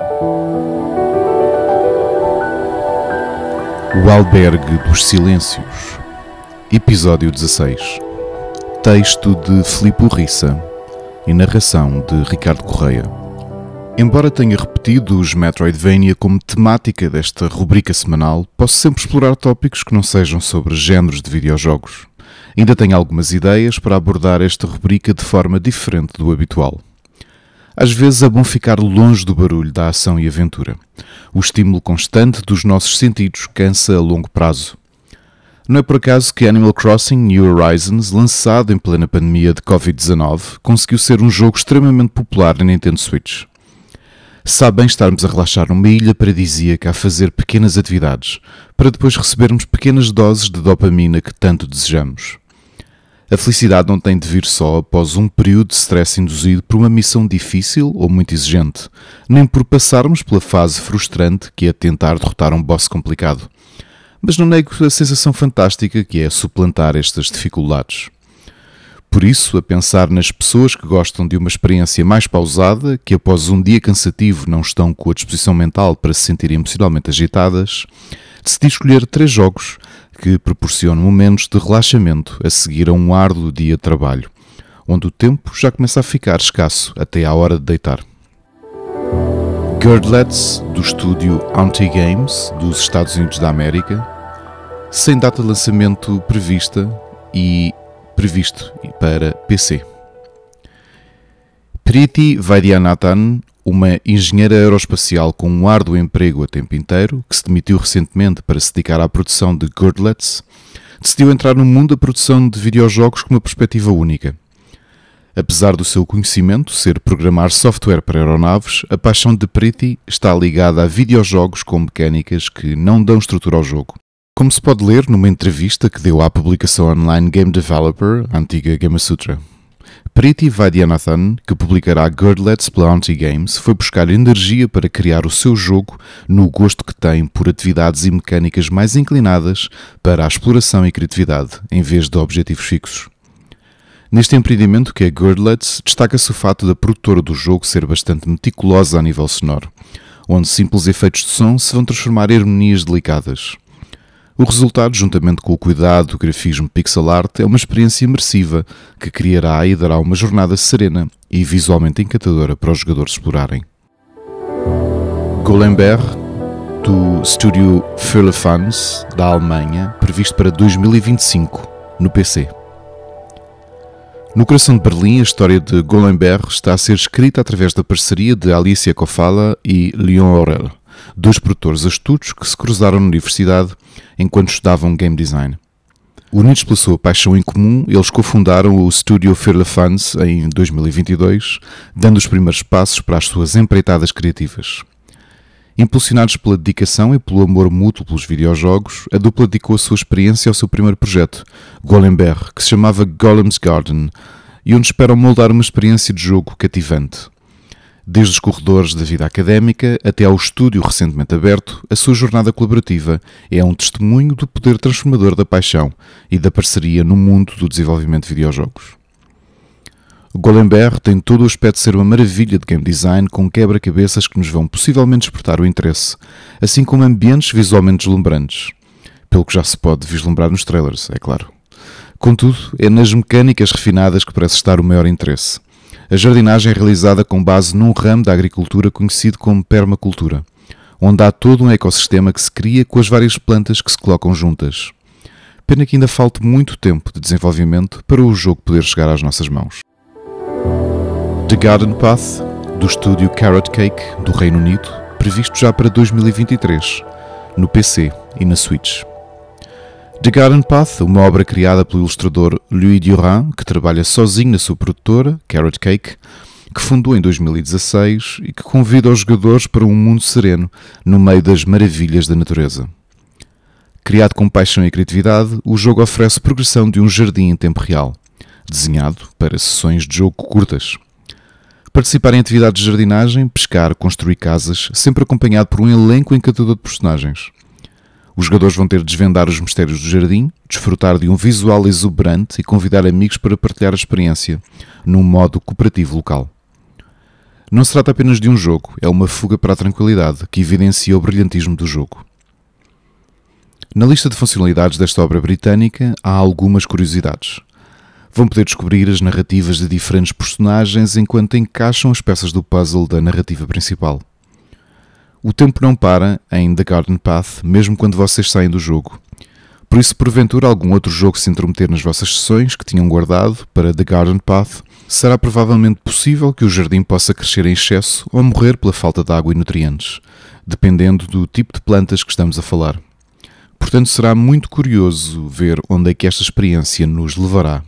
O Albergue dos Silêncios, Episódio 16. Texto de Filipe Urriça e narração de Ricardo Correia. Embora tenha repetido os Metroidvania como temática desta rubrica semanal, posso sempre explorar tópicos que não sejam sobre géneros de videojogos. Ainda tenho algumas ideias para abordar esta rubrica de forma diferente do habitual. Às vezes é bom ficar longe do barulho da ação e aventura. O estímulo constante dos nossos sentidos cansa a longo prazo. Não é por acaso que Animal Crossing New Horizons, lançado em plena pandemia de Covid-19, conseguiu ser um jogo extremamente popular na Nintendo Switch. Sabe bem estarmos a relaxar numa ilha paradisíaca a fazer pequenas atividades, para depois recebermos pequenas doses de dopamina que tanto desejamos. A felicidade não tem de vir só após um período de stress induzido por uma missão difícil ou muito exigente, nem por passarmos pela fase frustrante que é tentar derrotar um boss complicado. Mas não nego a sensação fantástica que é suplantar estas dificuldades. Por isso, a pensar nas pessoas que gostam de uma experiência mais pausada, que após um dia cansativo não estão com a disposição mental para se sentirem emocionalmente agitadas, decidi escolher três jogos que proporcionam momentos de relaxamento a seguir a um árduo dia de trabalho, onde o tempo já começa a ficar escasso até à hora de deitar. Girdlets, do estúdio Anti Games, dos Estados Unidos da América, sem data de lançamento prevista e previsto para PC. Priti Vaidyanathan uma engenheira aeroespacial com um árduo emprego a tempo inteiro, que se demitiu recentemente para se dedicar à produção de girdlets, decidiu entrar no mundo da produção de videojogos com uma perspectiva única. Apesar do seu conhecimento ser programar software para aeronaves, a paixão de Pretty está ligada a videojogos com mecânicas que não dão estrutura ao jogo. Como se pode ler numa entrevista que deu à publicação online Game Developer, antiga Gamasutra. Priti Vaidyanathan, que publicará Girdlets Auntie Games, foi buscar energia para criar o seu jogo no gosto que tem por atividades e mecânicas mais inclinadas para a exploração e criatividade, em vez de objetivos fixos. Neste empreendimento que é Girdlets, destaca-se o fato da produtora do jogo ser bastante meticulosa a nível sonoro, onde simples efeitos de som se vão transformar em harmonias delicadas. O resultado, juntamente com o cuidado do grafismo pixel art, é uma experiência imersiva que criará e dará uma jornada serena e visualmente encantadora para os jogadores explorarem. Golemberg, do estúdio Firlefanz, da Alemanha, previsto para 2025, no PC. No coração de Berlim, a história de Golemberg está a ser escrita através da parceria de Alicia Kofala e Leon Aurel dois produtores astutos que se cruzaram na universidade enquanto estudavam game design. Unidos pela sua paixão em comum, eles cofundaram o Studio Funds em 2022, dando os primeiros passos para as suas empreitadas criativas. Impulsionados pela dedicação e pelo amor mútuo pelos videojogos, a dupla dedicou a sua experiência ao seu primeiro projeto, Golemberg, que se chamava Golem's Garden, e onde esperam moldar uma experiência de jogo cativante. Desde os corredores da vida académica até ao estúdio recentemente aberto, a sua jornada colaborativa é um testemunho do poder transformador da paixão e da parceria no mundo do desenvolvimento de videojogos. Golemberg tem todo o aspecto de ser uma maravilha de game design com quebra-cabeças que nos vão possivelmente despertar o interesse, assim como ambientes visualmente deslumbrantes, pelo que já se pode vislumbrar nos trailers, é claro. Contudo, é nas mecânicas refinadas que parece estar o maior interesse. A jardinagem é realizada com base num ramo da agricultura conhecido como permacultura, onde há todo um ecossistema que se cria com as várias plantas que se colocam juntas. Pena que ainda falte muito tempo de desenvolvimento para o jogo poder chegar às nossas mãos. The Garden Path, do estúdio Carrot Cake, do Reino Unido, previsto já para 2023, no PC e na Switch. The Garden Path, uma obra criada pelo ilustrador Louis Durand, que trabalha sozinho na sua produtora, Carrot Cake, que fundou em 2016 e que convida os jogadores para um mundo sereno no meio das maravilhas da natureza. Criado com paixão e criatividade, o jogo oferece progressão de um jardim em tempo real, desenhado para sessões de jogo curtas. Participar em atividades de jardinagem, pescar, construir casas, sempre acompanhado por um elenco encantador de personagens. Os jogadores vão ter de desvendar os mistérios do jardim, desfrutar de um visual exuberante e convidar amigos para partilhar a experiência, num modo cooperativo local. Não se trata apenas de um jogo, é uma fuga para a tranquilidade que evidencia o brilhantismo do jogo. Na lista de funcionalidades desta obra britânica há algumas curiosidades. Vão poder descobrir as narrativas de diferentes personagens enquanto encaixam as peças do puzzle da narrativa principal. O tempo não para em The Garden Path, mesmo quando vocês saem do jogo. Por isso, porventura, algum outro jogo se intrometer nas vossas sessões que tinham guardado para The Garden Path, será provavelmente possível que o jardim possa crescer em excesso ou morrer pela falta de água e nutrientes, dependendo do tipo de plantas que estamos a falar. Portanto, será muito curioso ver onde é que esta experiência nos levará.